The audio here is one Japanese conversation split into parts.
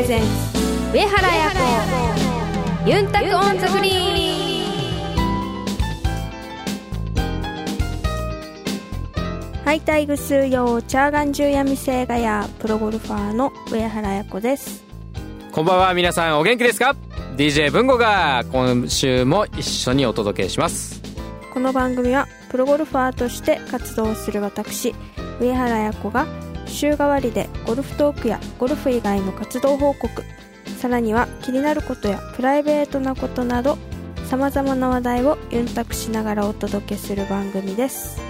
レゼンツ上原彩子ユンタクオンザグリーン。ハイタイグス用チャーガンジュヤミセイガヤプロゴルファーの上原彩子です。こんばんは皆さんお元気ですか？DJ 文吾が今週も一緒にお届けします。この番組はプロゴルファーとして活動する私上原彩子が週替わりでゴルフトークやゴルフ以外の活動報告。さらには気になることやプライベートなことなどさまざまな話題をユンタクしながらお届けする番組です。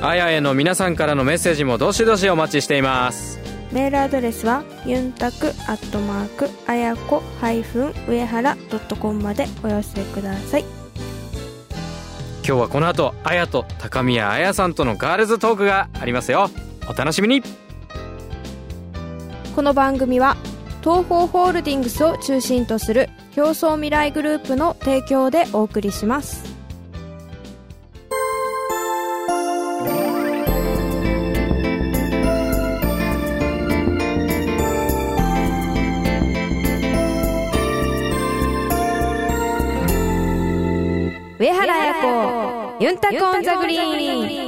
あやへの皆さんからのメッセージもどしどしお待ちしています。メールアドレスはユンタクアットマークあやこ上原ドットコムまでお寄せください。今日はこの後あやと高宮あやさんとのガールズトークがありますよお楽しみに。この番組は東方ホールディングスを中心とする競争未来グループの提供でお送りします。上原彩子ユンタコンザグリーン。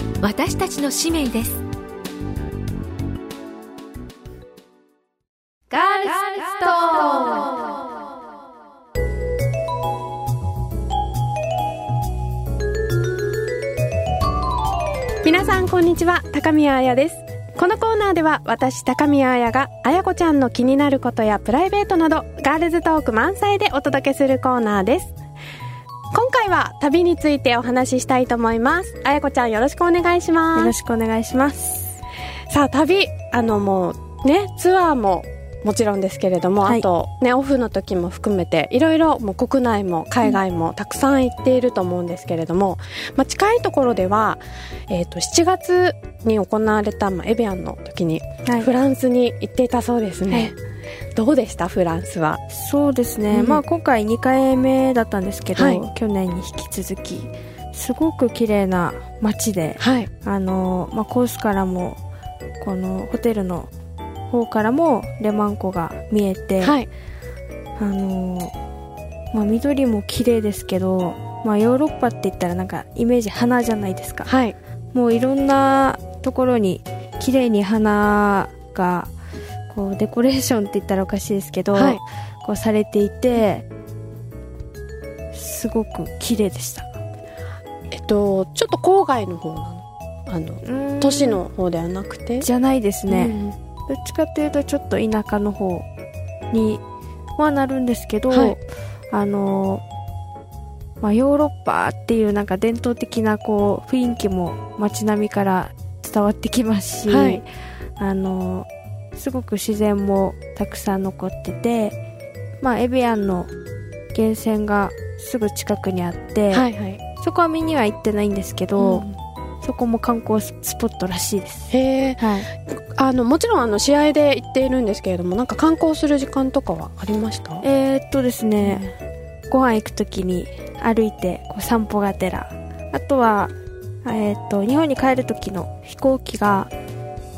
私たちの使命です。ガールストーン。皆さんこんにちは。高宮彩です。このコーナーでは私高宮彩が彩子ちゃんの気になることやプライベートなどガールズトーク満載でお届けするコーナーです。今回は旅についてお話ししたいと思います。彩子ちゃんよろしくお願いします。よろしくお願いします。さあ旅あのもうねツアーももちろんですけれども、はい、あとねオフの時も含めていろいろもう国内も海外もたくさん行っていると思うんですけれども、うん、まあ、近いところでは、えー、と7月に行われた、まあ、エビアンの時に、フランスに行っていたそうですね、はい、どうでした？フランスは。そうですね、うん、まあ今回2回目だったんですけど、はい、去年に引き続きすごく綺麗な街で、あのまあ、コースからもこのホテルの方からもレマン湖が見えて、はい、あのまあ、緑も綺麗ですけど、まあ、ヨーロッパって言ったらなんかイメージ花じゃないですか、はい、もういろんなところに綺麗に花がこうデコレーションって言ったらおかしいですけど、はい、こうされていてすごく綺麗でした。えっとちょっと郊外の方なの。あの都市の方ではなくて。じゃないですね、うん。どっちかっていうとちょっと田舎の方にはなるんですけど、はい、あのまあ、ヨーロッパっていうなんか伝統的なこう雰囲気も街並みから伝わってきますし、はい、あのすごく自然もたくさん残ってて、まあ、エビアンの源泉がすぐ近くにあって、はいはい、そこは見には行ってないんですけど、うん。そこも観光スポットらしいです。へえ、はい、あのもちろんあの試合で行っているんですけれどもなんか観光する時間とかはありました？えー、っとですね、うん、ご飯行く時に歩いてこう散歩がてら。あとは、えー、っと日本に帰る時の飛行機が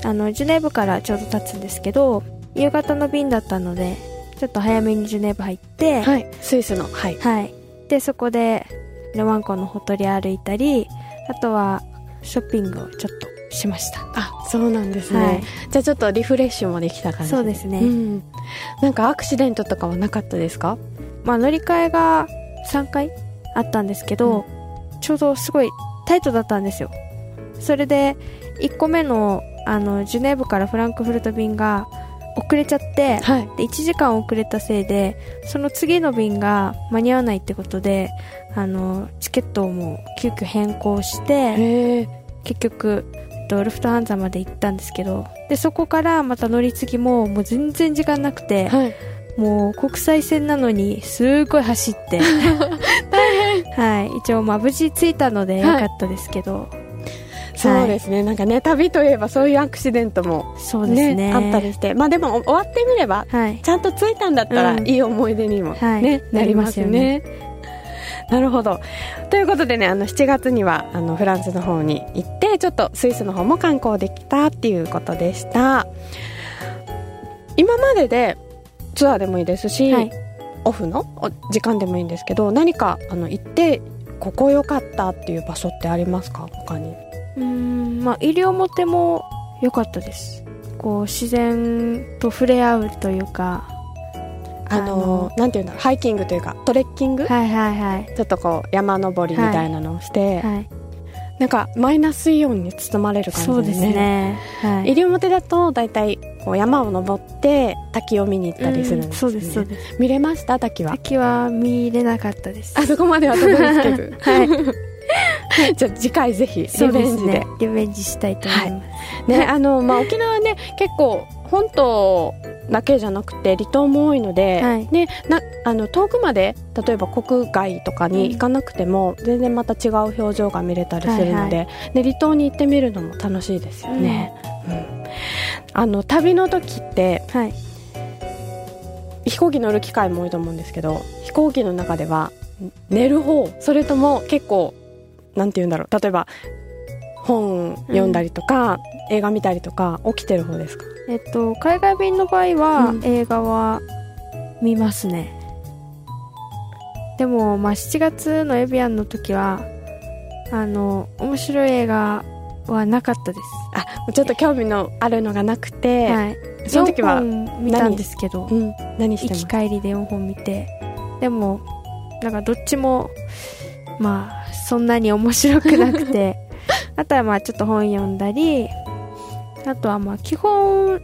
あのジュネーブからちょうど立つんですけど夕方の便だったのでちょっと早めにジュネーブ入って、はい、スイスのはい、はい、でそこでレワン湖のほとり歩いたりあとはショッピングをちょっとしました。あそうなんですね、はい、じゃあちょっとリフレッシュもできた感じそうですね、うん、なんかアクシデントとかはなかったですか？まあ乗り換えが3回あったんですけど、うん、ちょうどすごいタイトだったんですよ。それで1個目のあのジュネーブからフランクフルト便が遅れちゃって、はい、で1時間遅れたせいでその次の便が間に合わないってことであのチケットをもう急遽変更して結局と、ルフトハンザまで行ったんですけど、で、そこからまた乗り継ぎも、もう全然時間なくて、はい、もう国際線なのに、すごい走って、大変。はい、一応、まあ、無事着いたのでよかったですけど、はいそうですね、はい、なんかね旅といえばそういうアクシデントも、そうですね。あったりして。まあでも終わってみれば、はい、ちゃんと着いたんだったら、いい思い出にもね、はい、なりますよね。なるほど。ということでね、あの7月にはあのフランスの方に行って、ちょっとスイスの方も観光できたっていうことでした。今まででツアーでもいいですし、はい、オフの時間でもいいんですけど、何かあの行ってここ良かったっていう場所ってありますか？他に。うんまあ西表も良かったです。こう自然と触れ合うというかあのなんていうんだろうハイキングというかトレッキング？はいはいはい。ちょっとこう山登りみたいなのをして、はい、はい、なんかマイナスイオンに包まれる感じで、ね、そうですね、はい、西表だと大体こう山を登って滝を見に行ったりするんです、ね。うん、そうですそうです。見れました？滝は？滝は見れなかったです。あそこまではたどり着けず。はい じゃあ次回ぜひリベンジで、ね、リベンジしたいと思います、はい、ねあのまあ沖縄ね結構本島だけじゃなくて離島も多いので、はい、ね、なあの遠くまで例えば国外とかに行かなくても、全然また違う表情が見れたりするのではいはい、で離島に行ってみるのも楽しいですよね。うん、うん、あの旅の時って、はい、飛行機乗る機会も多いと思うんですけど飛行機の中では寝る方それとも結構なんて言うんだろう。例えば本読んだりとか、うん、映画見たりとか起きてる方ですか？えっと海外便の場合は、うん、映画は見ますね。でもまあ7月のエビアンの時はあの面白い映画はなかったです。あちょっと興味のあるのがなくて、はい、その時は見たんですけど、うん、何して行き帰りで4本見て。でもなんかどっちもまあそんなに面白くなくて。あとはまあちょっと本読んだりあとはまあ基本、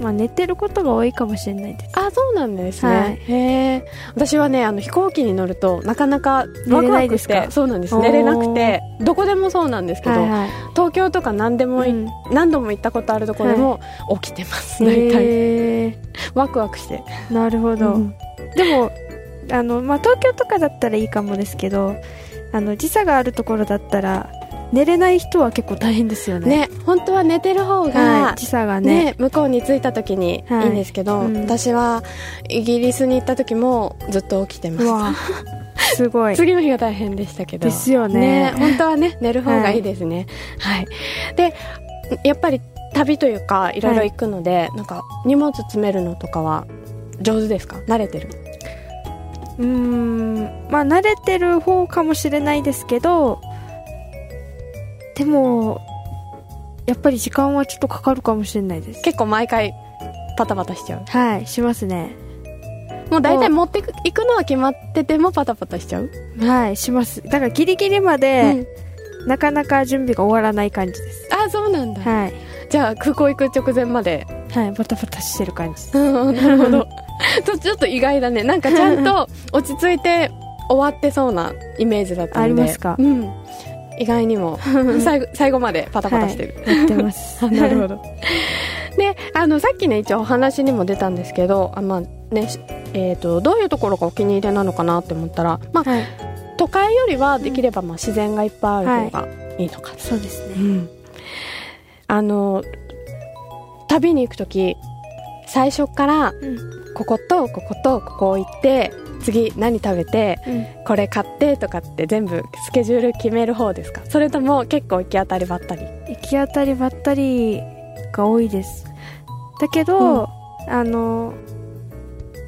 まあ、寝てることが多いかもしれないです。あそうなんですね、はい、へえ私はねあの飛行機に乗るとなかなかワクワクしてそうなんです。寝れなくてどこでもそうなんですけど、はい。はい、東京とか何でも、うん、何度も行ったことあるところでも起きてます、はい、大体ワクワクして。なるほど、うん、でもあの、まあ、東京とかだったらいいかもですけどあの時差があるところだったら寝れない人は結構大変ですよね。ね本当は寝てる方が、はい、時差がね、ね、向こうに着いた時にい。いんですけど、はいうん、私はイギリスに行った時もずっと起きてます。すごい。次の日が大変でしたけど。ですよね、ね、本当はね寝る方がいいですね。はい、はい、でやっぱり旅というかいろいろ行くので、なんか荷物詰めるのとかは上手ですか？慣れてる？うーんまあ慣れてる方かもしれないですけどでもやっぱり時間はちょっとかかるかもしれないです。結構毎回パタパタしちゃう。はいしますね。もう大体持っていくのは決まっててもパタパタしちゃう。はいします。だからギリギリまで、うん、なかなか準備が終わらない感じです。あそうなんだ。はい。じゃあ空港行く直前まで。はいバタバタしてる感じ。なるほど ちょっと意外だね。なんかちゃんと 落ち着いて終わってそうなイメージだったんで。ありますか、うん、意外にも。最後最後までパタパタしてる、はい、やってます。なるほど。であのさっきね一応お話にも出たんですけどあ、まあねえーと、どういうところがお気に入りなのかなって思ったら、まあ、はい、都会よりはできればまあ自然がいっぱいある方がい。いのか、はい、そうですね、うん、あの旅に行く時最初から、こことこことここ行って次何食べて、うん、これ買ってとかって全部スケジュール決める方ですか？それとも結構行き当たりばったり？行き当たりばったりが多いです。だけど、うん、あの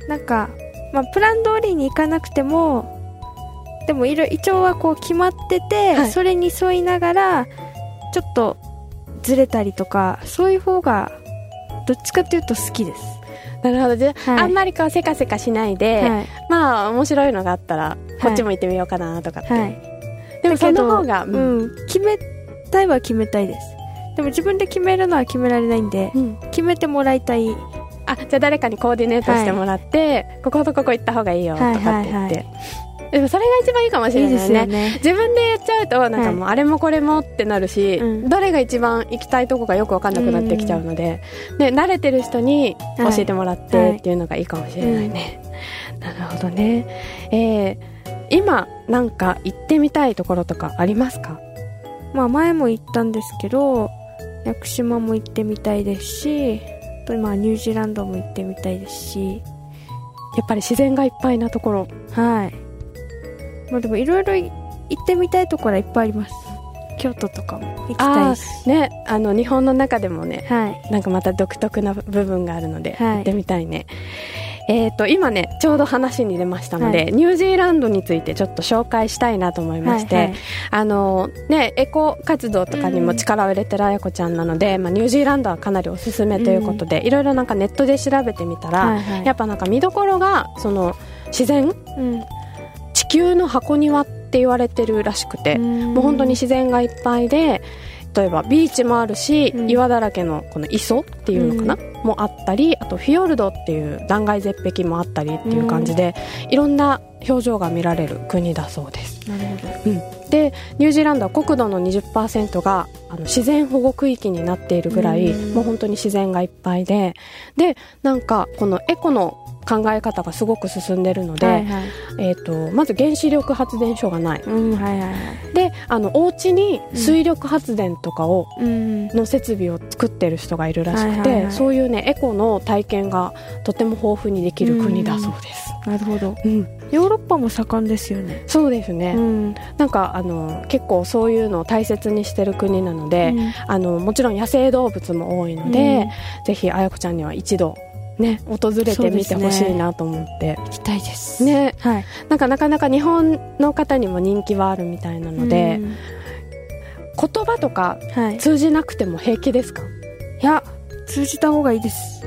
なんか、まあ、プラン通りに行かなくてもでもいろ一応はこう決まってて、はい、それに沿いながらちょっとずれたりとかそういう方がどっちかっていうと好きですなるほど。じゃあ、はい、あんまりこうせかせかしないで、はい、まあ面白いのがあったらこっちも行ってみようかなとかって、はい、でもその方が、うん、うん、決めたいは決めたいです。でも自分で決めるのは決められないんで、うん、決めてもらいたい。あじゃあ誰かにコーディネートしてもらって、こことここ行った方がいいよとかって言って、ででもそれが一番いいかもしれないですね、ね、自分でやっちゃうとなんかもうあれもこれもってなるし、はい、どれが一番行きたいとこがよく分かんなくなってきちゃうので,、で慣れてる人に教えてもらってっていうのがいいかもしれないね、はい。はい、なるほどね。えー、今なんか行ってみたいところとかありますか？まあ前も行ったんですけど屋久島も行ってみたいですしとまあニュージーランドも行ってみたいですし。やっぱり自然がいっぱいなところ。はいまあでもいろいろ行ってみたいところはいっぱいあります。京都とかも。行きたいし。ねあの日本の中でもね、はい、なんかまた独特な部分があるので、はい、行ってみたいね。えーと、今ねちょうど話に出ましたので、はい、ニュージーランドについてちょっと紹介したいなと思いまして、はいはい、あのね、エコ活動とかにも力を入れてるあやこちゃんなので、うん、まあ、ニュージーランドはかなりおすすめということで、うん、いろいろなんかネットで調べてみたら、はいはい、やっぱなんか見どころがその自然、うん、地球の箱庭って言われてるらしくて、もう本当に自然がいっぱいで例えばビーチもあるし、うん、岩だらけのこの磯っていうのかな、うん、もあったりあとフィヨルドっていう断崖絶壁もあったりっていう感じで、うん、いろんな表情が見られる国だそうです。なるほど、うん、でニュージーランドは国土の20%があの自然保護区域になっているぐらい、もう本当に自然がいっぱいででなんかこのエコの考え方がすごく進んでるので、はいはい、えーと、まず原子力発電所がない、うんはいはいはい、であのお家に水力発電とかを、うん、の設備を作ってる人がいるらしくて、はいはいはい、そういうねエコの体験がとても豊富にできる国だそうです。なるほど、うん、ヨーロッパも盛んですよね。そうですね、うん、なんかあの結構そういうのを大切にしてる国なので、うん、あのもちろん野生動物も多いので、うん、ぜひあやこちゃんには一度ね、訪れてみてほしいなと思って、ね、行きたいです。ね、はい、なんかなかなか日本の方にも人気はあるみたいなので、言葉とか通じなくても平気ですか、はい、いや通じた方がいいです。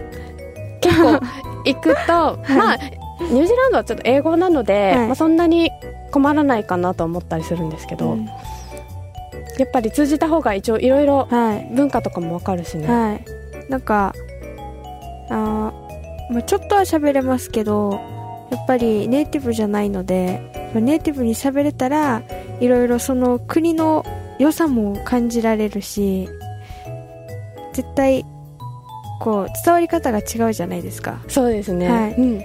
結構 行くと、はい、まあニュージーランドはちょっと英語なので、はい、まあ、そんなに困らないかなと思ったりするんですけど、うん、やっぱり通じた方が一応いろいろ文化とかも分かるしね、はい、なんかあ、まあ、ちょっとは喋れますけどやっぱりネイティブじゃないのでネイティブに喋れたらいろいろその国の良さも感じられるし絶対こう伝わり方が違うじゃないですか。そうですね、はい。うん、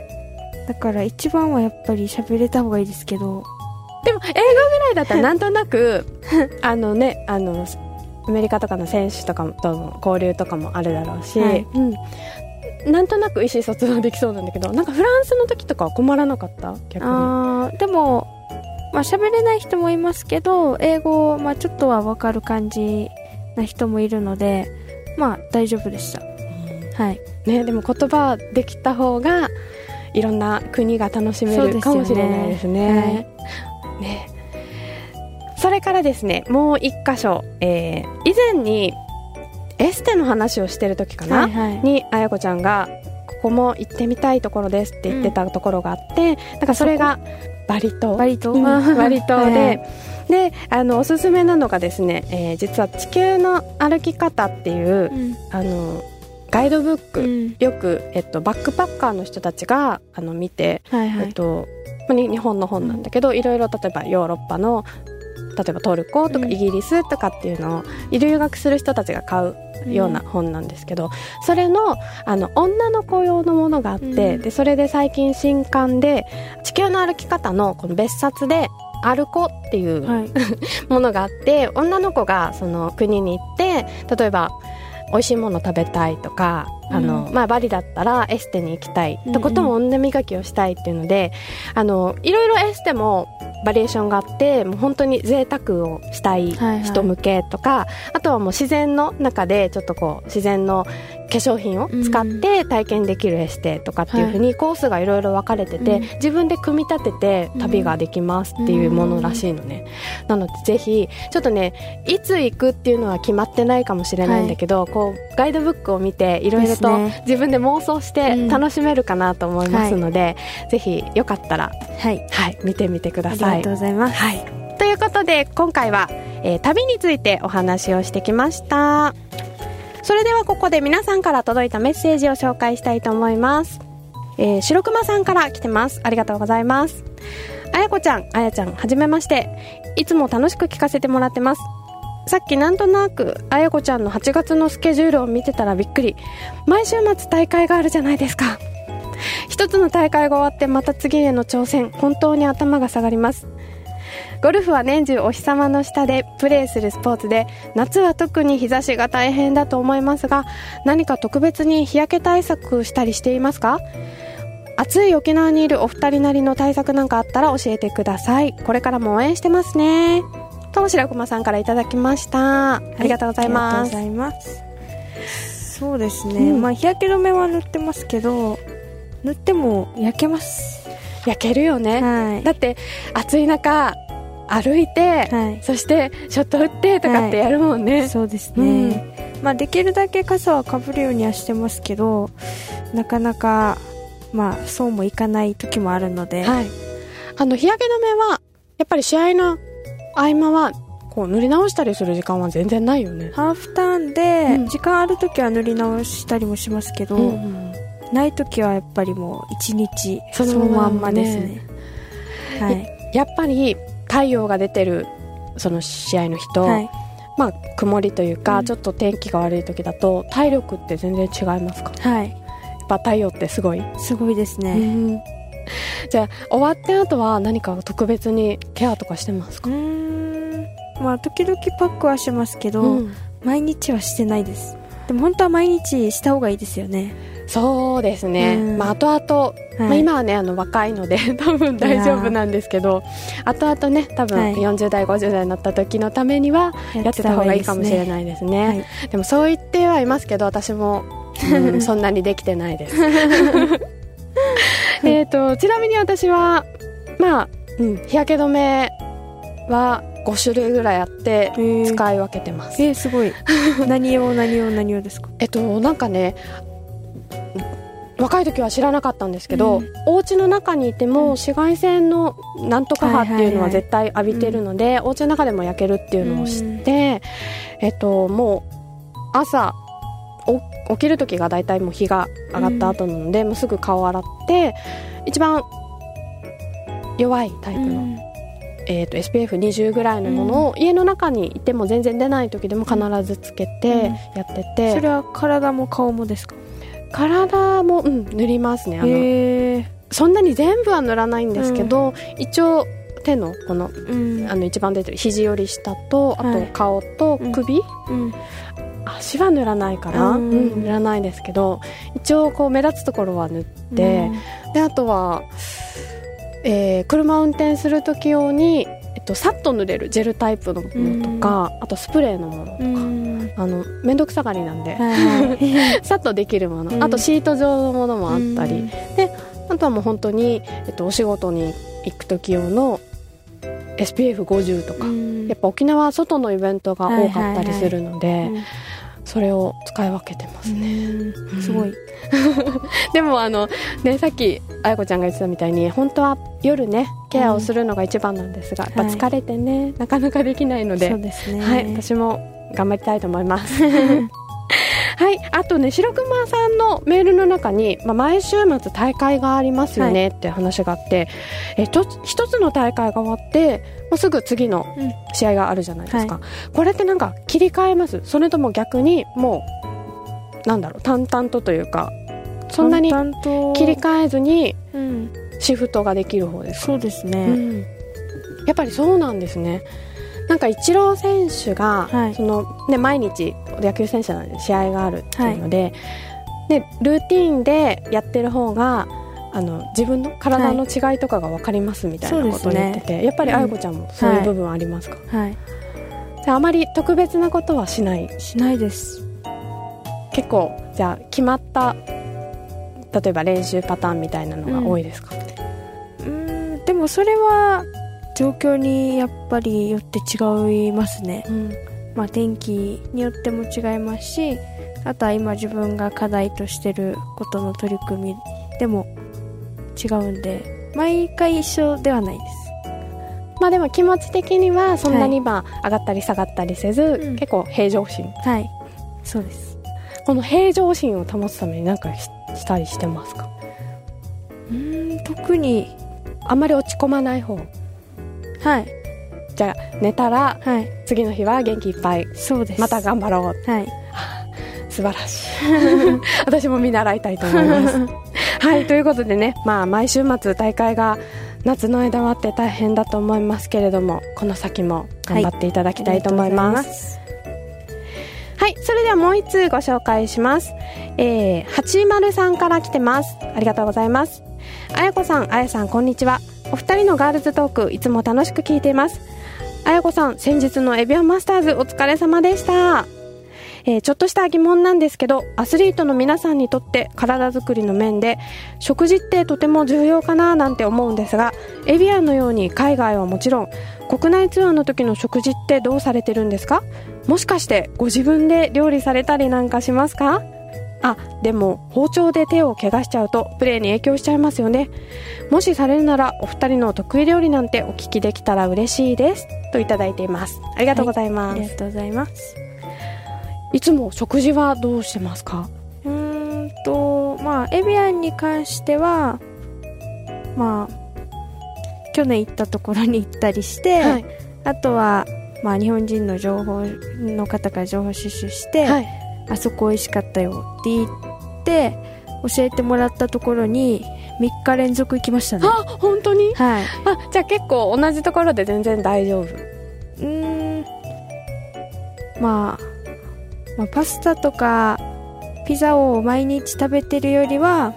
だから一番はやっぱり喋れた方がいいですけど。でも英語ぐらいだったら なんとなく あのねあのアメリカとかの選手とかとの交流とかもあるだろうし、はい、うん、なんとなく意思疎通はできそうなんだけどなんかフランスの時とかは困らなかった？逆に。あでもまあ喋れない人もいますけど英語、まあ、ちょっとは分かる感じな人もいるのでまあ大丈夫でした、はい。ね、でも言葉できた方がいろんな国が楽しめるかもしれないですね。はい、ね。それからですねもう一箇所、えー、以前にエステの話をしてる時かな、はいはい、にあやこちゃんがここも行ってみたいところですって言ってたところがあって、うん、なんかそれがバリ島。バリ島、バリ島で、はい。であのおすすめなのがですね、えー、実は「地球の歩き方」っていう、うん、あのガイドブック、うん、よく、えっと、バックパッカーの人たちがあの見て、はいはい、えっと、日本の本なんだけど、いろいろ例えばヨーロッパの例えばトルコとかイギリスとかっていうのを留学する人たちが買うような本なんですけど、それのあの女の子用のものがあって、でそれで最近新刊で「地球の歩き方」のこの別冊で「歩こ」っていう、はい、ものがあって女の子がその国に行って例えば美味しいもの食べたいとか、あの、まあ、バリだったらエステに行きたいとことも女磨きをしたいっていうので、あの、いろいろエステもバリエーションがあってもう本当に贅沢をしたい人向けとか、はいはい、あとはもう自然の中でちょっとこう自然の化粧品を使って体験できるエステとかっていうふうにコースがいろいろ分かれてて、自分で組み立てて旅ができますっていうものらしいのね、なのでぜひちょっとねいつ行くっていうのは決まってないかもしれないんだけど、はい、こうガイドブックを見ていろいろと自分で妄想して楽しめるかなと思いますので、ぜひよかったら、はい、はい、見てみてください。ありがとうございます、はい、ということで今回は、えー、旅についてお話をしてきました。それではここで皆さんから届いたメッセージを紹介したいと思います。えー、白熊さんから来てます。ありがとうございます。あやこちゃんあやちゃんはじめましていつも楽しく聞かせてもらってますさっきなんとなくあやこちゃんの8月のスケジュールを見てたらびっくり毎週末大会があるじゃないですか一つの大会が終わってまた次への挑戦本当に頭が下がりますゴルフは年中お日様の下でプレーするスポーツで夏は特に日差しが大変だと思いますが何か特別に日焼け対策したりしていますか？暑い沖縄にいるお二人なりの対策なんかあったら教えてください。これからも応援してますね。と白駒さんからいただきました、ありがとうございます、ありがとうございます。そうですね、うん、まあ日焼け止めは塗ってますけど塗っても焼けます。焼けるよね、はい、だって暑い中歩いて、はい、そしてショット打ってとかってやるもんね、はい、そうですね、うん、まあ、できるだけ傘はかぶるようにはしてますけどなかなか、まあ、そうもいかない時もあるので、はい、あの日焼け止めはやっぱり試合の合間はこう塗り直したりする時間は全然ないよね。ハーフターンで時間ある時は塗り直したりもしますけど、うん、ない時はやっぱりもう一日そのまんまですね、ね、はい、やっぱり太陽が出てるその試合の日と、はい、まあ曇りというか、うん、ちょっと天気が悪い時だと体力って全然違いますか？はい。やっぱ太陽ってすごい？すごいですね、うん、じゃあ終わって後は何か特別にケアとかしてますか？うん。まあ時々パックはしますけど、うん、毎日はしてないです。でも本当は毎日した方がいいですよねそうですね、うん、まあ後々、はい、まあ、今はねあの若いので 多分大丈夫なんですけど後々ね多分40代、はい、50代になった時のためにはやってた方がいいかもしれないですね、はい、でもそう言ってはいますけど私も、うん、そんなにできてないです。えとちなみに私はまあ、うん、日焼け止めは5種類ぐらいあって使い分けてます。えー、すごい。何を何を何をですか？えっとなんかね若い時は知らなかったんですけど、うん、お家の中にいても紫外線のなんとか波っていうのは絶対浴びてるので、はいはいはい、お家の中でも焼けるっていうのを知って、うん、えっともう朝起きる時が大体もう日が上がった後なので、うん、もうすぐ顔洗って一番弱いタイプの、うん、えーと、SPF20 ぐらいのものを、家の中にいても全然出ない時でも必ずつけてやってて、それは体も顔もですか？体も、うん、塗りますね。あのそんなに全部は塗らないんですけど、うん、一応手のこの,、うん、あの一番出てる肘より下とあと顔と首、うん、足は塗らないから、うん。塗らないですけど一応こう目立つところは塗って、であとは、えー、車を運転する時用にと、さっと塗れるジェルタイプのものとか、あとスプレーのものとか、あの面倒くさがりなんで、はい、さっとできるもの、あとシート状のものもあったり、であとはもう本当に、えっと、お仕事に行く時用の SPF50 とか、やっぱ沖縄は外のイベントが多かったりするので、それを使い分けてますね。すごい。でもあのねさっきあやこちゃんが言ってたみたいに本当は夜ねケアをするのが一番なんですが、うん、やっぱ疲れてね、はい、なかなかできないので、ね。はい、私も頑張りたいと思います。はい、あとね白熊さんのメールの中に、まあ、毎週末大会がありますよねって話があって、はい、えと一つの大会が終わってもうすぐ次の試合があるじゃないですか、はい、これってなんか切り替えます。それとも逆にもうなんだろう淡々とというかそんなに切り替えずにシフトができる方ですか、そうですね、うん、やっぱりそうなんですねなんかイチロー選手が、はい、そのね、毎日野球選手なので試合があるっていうのではい、でルーティンでやってる方があの自分の体の違いとかが分かりますみたいなことを言ってて、はいね、やっぱりあやこちゃんもそういう部分ありますか、はい、ああまり特別なことはしない？しないです。結構じゃあ決まった例えば練習パターンみたいなのが多いですか、うん、んでもそれは状況にやっぱりよって違いますね、うん、まあ、天気によっても違いますしあとは今自分が課題としてることの取り組みでも違うんで毎回一緒ではないです。まあでも気持ち的にはそんなにまあ上がったり下がったりせず、はい、結構平常心。はい。そうです。この平常心を保つために何かしたりしてますか？うん特にあんまり落ち込まない方はい。じゃあ寝たら、はい、次の日は元気いっぱい。そうです。また頑張ろう。はい。素晴らしい。私も見習いたいと思います。はいということでねまあ毎週末大会が夏の間はあって大変だと思いますけれどもこの先も頑張っていただきたいと思います、はい、それではもう一通ご紹介します。えー、80さんから来てます。ありがとうございます。あやこさん、あやさん、こんにちは。お二人のガールズトーク、いつも楽しく聞いています。あやこさん、先日のエビアンマスターズお疲れ様でした。えー、ちょっとした疑問なんですけど、アスリートの皆さんにとって体づくりの面で、食事ってとても重要かななんて思うんですが、エビアンのように海外はもちろん、国内ツアーの時の食事ってどうされてるんですか？もしかしてご自分で料理されたりなんかしますか？あでも包丁で手を怪我しちゃうとプレーに影響しちゃいますよね。もしされるならお二人の得意料理なんてお聞きできたら嬉しいです。といただいています。ありがとうございます、はい、ありがとうございます。いつも食事はどうしてますか？うんとまあエビアンに関してはまあ去年行ったところに行ったりして、はい、あとは、まあ、日本人の情報の方から情報収集して、はい、あそこ美味しかったよって言って教えてもらったところに3日連続行きましたね。あ本当に？はい。あじゃあ結構同じところで全然大丈夫。うん。まあ、まあ、パスタとかピザを毎日食べてるよりは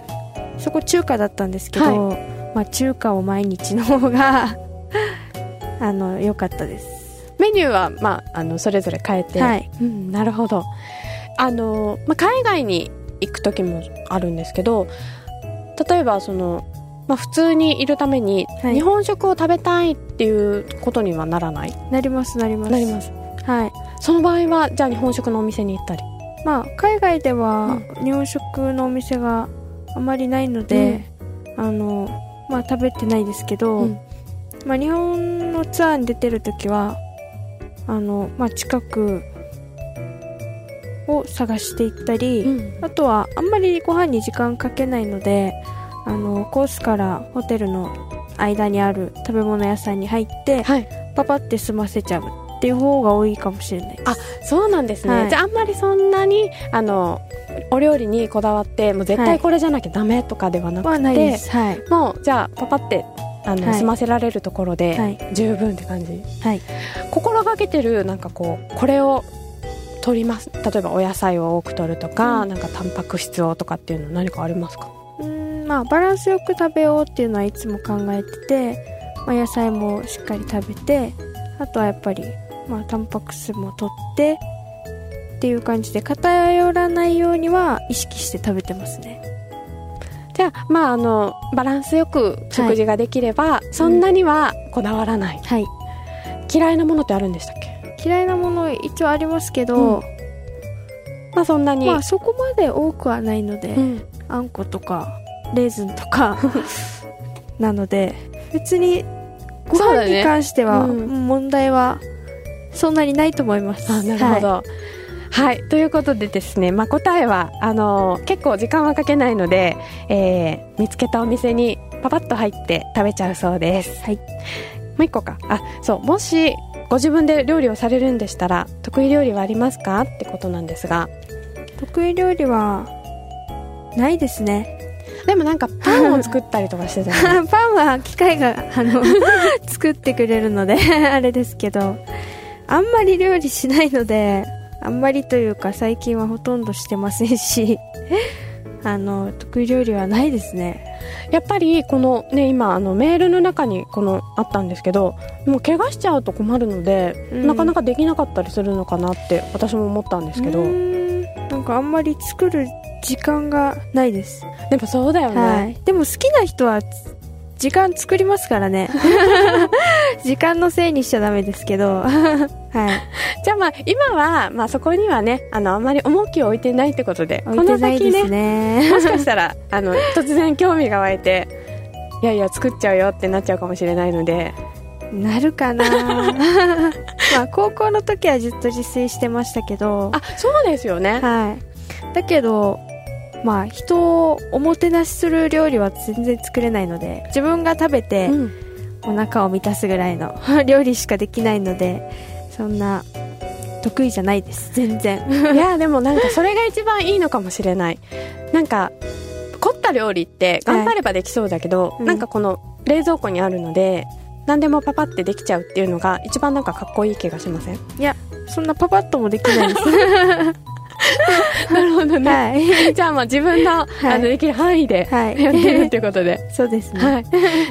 そこ中華だったんですけど、はい。まあ、中華を毎日の方があの良かったです。メニューは、まあ、あのそれぞれ変えて、はい、うん、なるほどあの、まあ、海外に行く時もあるんですけど例えばその、まあ、普通にいるために日本食を食べたいっていうことにはならない、なりますなります。なります。はい。その場合はじゃあ日本食のお店に行ったり？まあ海外では日本食のお店があまりないので、うん、あのまあ食べてないですけど、うん、まあ日本のツアーに出てる時はあの、まあ、近くを探していったり、うん、あとはあんまりご飯に時間かけないのであのコースからホテルの間にある食べ物屋さんに入って、はい、パパって済ませちゃうっていう方が多いかもしれないあそうなんですね、はい、じゃああんまりそんなにあのお料理にこだわってもう絶対これじゃなきゃダメとかではなくて、はい、もうじゃあパパってあの、はい、済ませられるところで十分って感じ、はい、心がけてるなんかこうこれを取ります。例えばお野菜を多く取るとか、うん、なんかタンパク質をとかっていうの何かありますか？うんまあバランスよく食べようっていうのはいつも考えてて、まあ、野菜もしっかり食べてあとはやっぱり、まあ、タンパク質も取ってっていう感じで偏らないようには意識して食べてますね。じゃあまああのバランスよく食事ができれば、はい、そんなにはこだわらない、うん、はい。嫌いなものってあるんでしたっけ？嫌いなもの一応ありますけど、うん、まあそんなにまあそこまで多くはないので、うん、あんことかレーズンとか なので別にご飯に関しては問題はそんなにないと思います、あなるほど、はいはい。ということでですね、まあ、答えは、あのー、結構時間はかけないので、えー、見つけたお店にパパッと入って食べちゃうそうです。はい。もう一個か。あ、そう。もし、ご自分で料理をされるんでしたら、得意料理はありますか？ってことなんですが。得意料理は、ないですね。でもなんかパンを作ったりとかしてた パンは機械が、あの、作ってくれるので あれですけど、あんまり料理しないので、あんまりというか最近はほとんどしてませんしあの得意料理はないですね。やっぱりこのね今あのメールの中にこのあったんですけどもう怪我しちゃうと困るので、うん、なかなかできなかったりするのかなって私も思ったんですけど。なんかあんまり作る時間がないです。でもそうだよね、はい、でも好きな人は時間作りますからね。時間のせいにしちゃダメですけど。はい。じゃあまあ今は、まあ、そこにはねあのあまり重きを置いてないってことでこの先ねねもしかしたらあの突然興味が湧いていやいや作っちゃうよってなっちゃうかもしれないので。なるかな。まあ高校の時はずっと自炊してましたけど。あそうですよね。はい。だけどまあ人をおもてなしする料理は全然作れないので自分が食べてお腹を満たすぐらいの 料理しかできないのでそんな得意じゃないです。全然。いやでもなんかそれが一番いいのかもしれない。なんか凝った料理って頑張ればできそうだけど、はい、なんかこの冷蔵庫にあるので何でもパパってできちゃうっていうのが一番なんかかっこいい気がしません？いやそんなパパッともできないです なるほどね、はい、じゃあまあ自分の,、あのできる範囲でやってるっていうことで、そうですね、はい、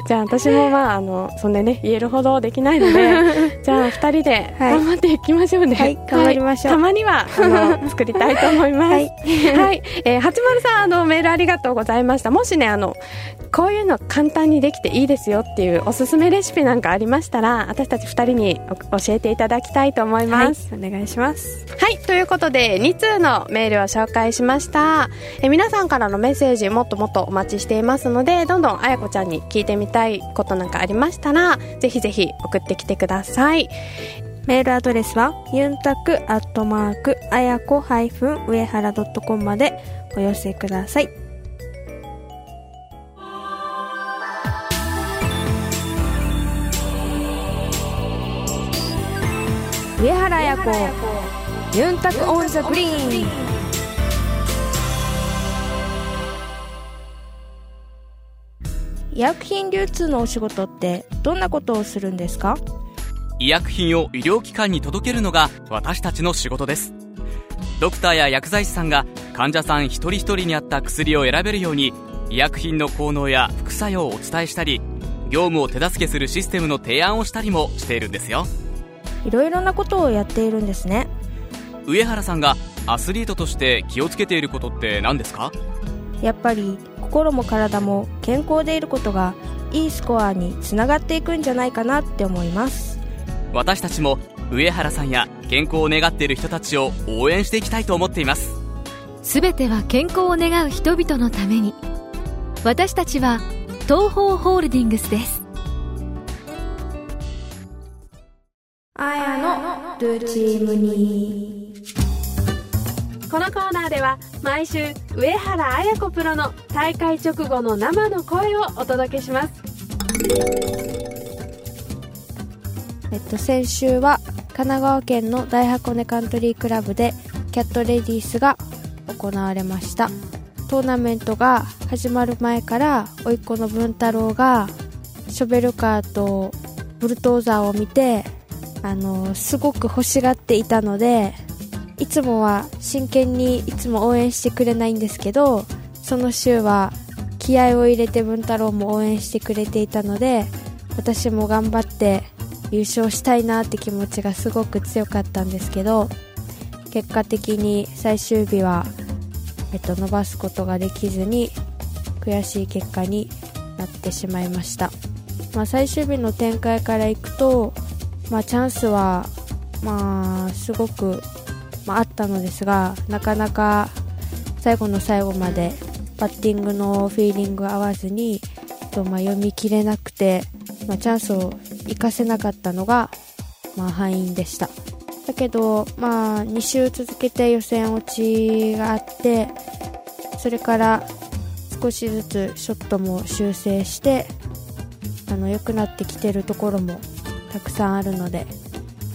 じゃあ私もまああのそんなね言えるほどできないので じゃあ2人で頑張っていきましょうね、はい、頑張りましょう、たまにはあの作りたいと思います。はい、はい。えー、八丸さんあのメールありがとうございました。もしねあのこういうの簡単にできていいですよっていうおすすめレシピなんかありましたら私たち2人に教えていただきたいと思います、はい、お願いします。はい。ということで2通のメールを紹介しました。え皆さんからのメッセージもっともっとお待ちしていますのでどんどんあやこちゃんに聞いてみたいことなんかありましたらぜひぜひ送ってきてください。メールアドレスはユンタクアットマークあやこ上原 .com までお寄せください。上原綾子ユンタクオンザグリーン医薬品流通のお仕事ってどんなことをするんですか？医薬品を医療機関に届けるのが私たちの仕事です。ドクターや薬剤師さんが患者さん一人一人に合った薬を選べるように医薬品の効能や副作用をお伝えしたり業務を手助けするシステムの提案をしたりもしているんですよ。いろいろなことをやっているんですね。上原さんがアスリートとして気をつけていることって何ですか？やっぱり心も体も健康でいることがいいスコアにつながっていくんじゃないかなって思います。私たちも上原さんや健康を願っている人たちを応援していきたいと思っています。全ては健康を願う人々のために。私たちは東方ホールディングスです。あやのルチームにこのコーナーでは毎週上原綾子プロの大会直後の生の声をお届けします。えっと先週は神奈川県の大箱根カントリークラブでキャットレディースが行われました。トーナメントが始まる前から甥っ子の文太郎がショベルカーとブルトーザーを見てあのすごく欲しがっていたのでいつもは真剣にいつも応援してくれないんですけどその週は気合を入れて文太郎も応援してくれていたので私も頑張って優勝したいなって気持ちがすごく強かったんですけど結果的に最終日は、えっと、伸ばすことができずに悔しい結果になってしまいました、まあ、最終日の展開からいくとまあ、チャンスは、まあ、すごく、まあ、あったのですがなかなか最後の最後までバッティングのフィーリング合わずにと、まあ、読み切れなくて、まあ、チャンスを生かせなかったのが、まあ、敗因でした。だけど、まあ、2週続けて予選落ちがあってそれから少しずつショットも修正してあの良くなってきてるところもたくさんあるので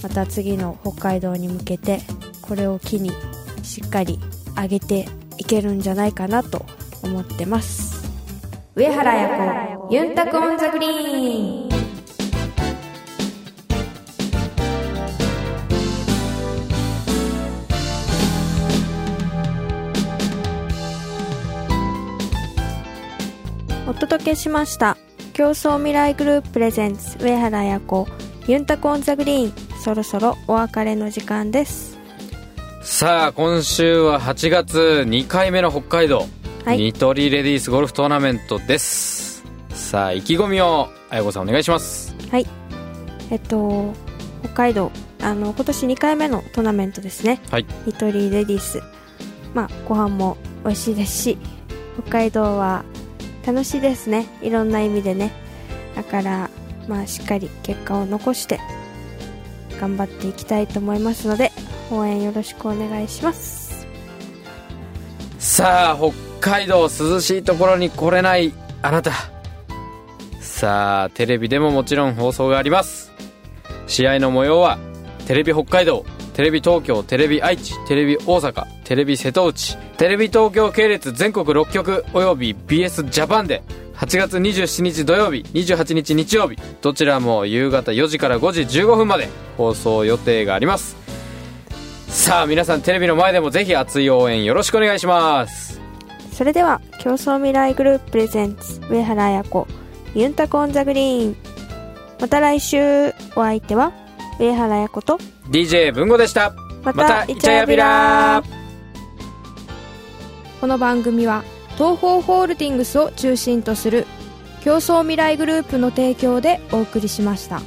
また次の北海道に向けてこれを機にしっかり上げていけるんじゃないかなと思ってます。上原彩子ユンタクオンザグリーン。お届けしました。競争未来グループプレゼンツ上原彩子ユンタコオンザグリーン。そろそろお別れの時間ですさあ今週は8月2回目の北海道、はい、ニトリレディースゴルフトーナメントです。さあ意気込みを綾子さんお願いします。はい。えっと北海道あの今年2回目のトーナメントですね、はい、ニトリレディース。まあご飯も美味しいですし北海道は楽しいですね。いろんな意味でね。だからまあ、しっかり結果を残して頑張っていきたいと思いますので応援よろしくお願いします。さあ北海道涼しいところに来れないあなた。さあテレビでももちろん放送があります。試合の模様はテレビ北海道テレビ東京テレビ愛知テレビ大阪テレビ瀬戸内テレビ東京系列全国6局および BS ジャパンで8月27日土曜日28日日曜日どちらも夕方4時から5時15分まで放送予定があります。さあ皆さんテレビの前でもぜひ熱い応援よろしくお願いします。それでは競争未来グループプレゼンツ上原彩子ユンタコンザグリーン。また来週お相手は上原彩子と DJ 文吾でした。またイチャヤビラこの番組は東方ホールディングスを中心とする競争未来グループの提供でお送りしました。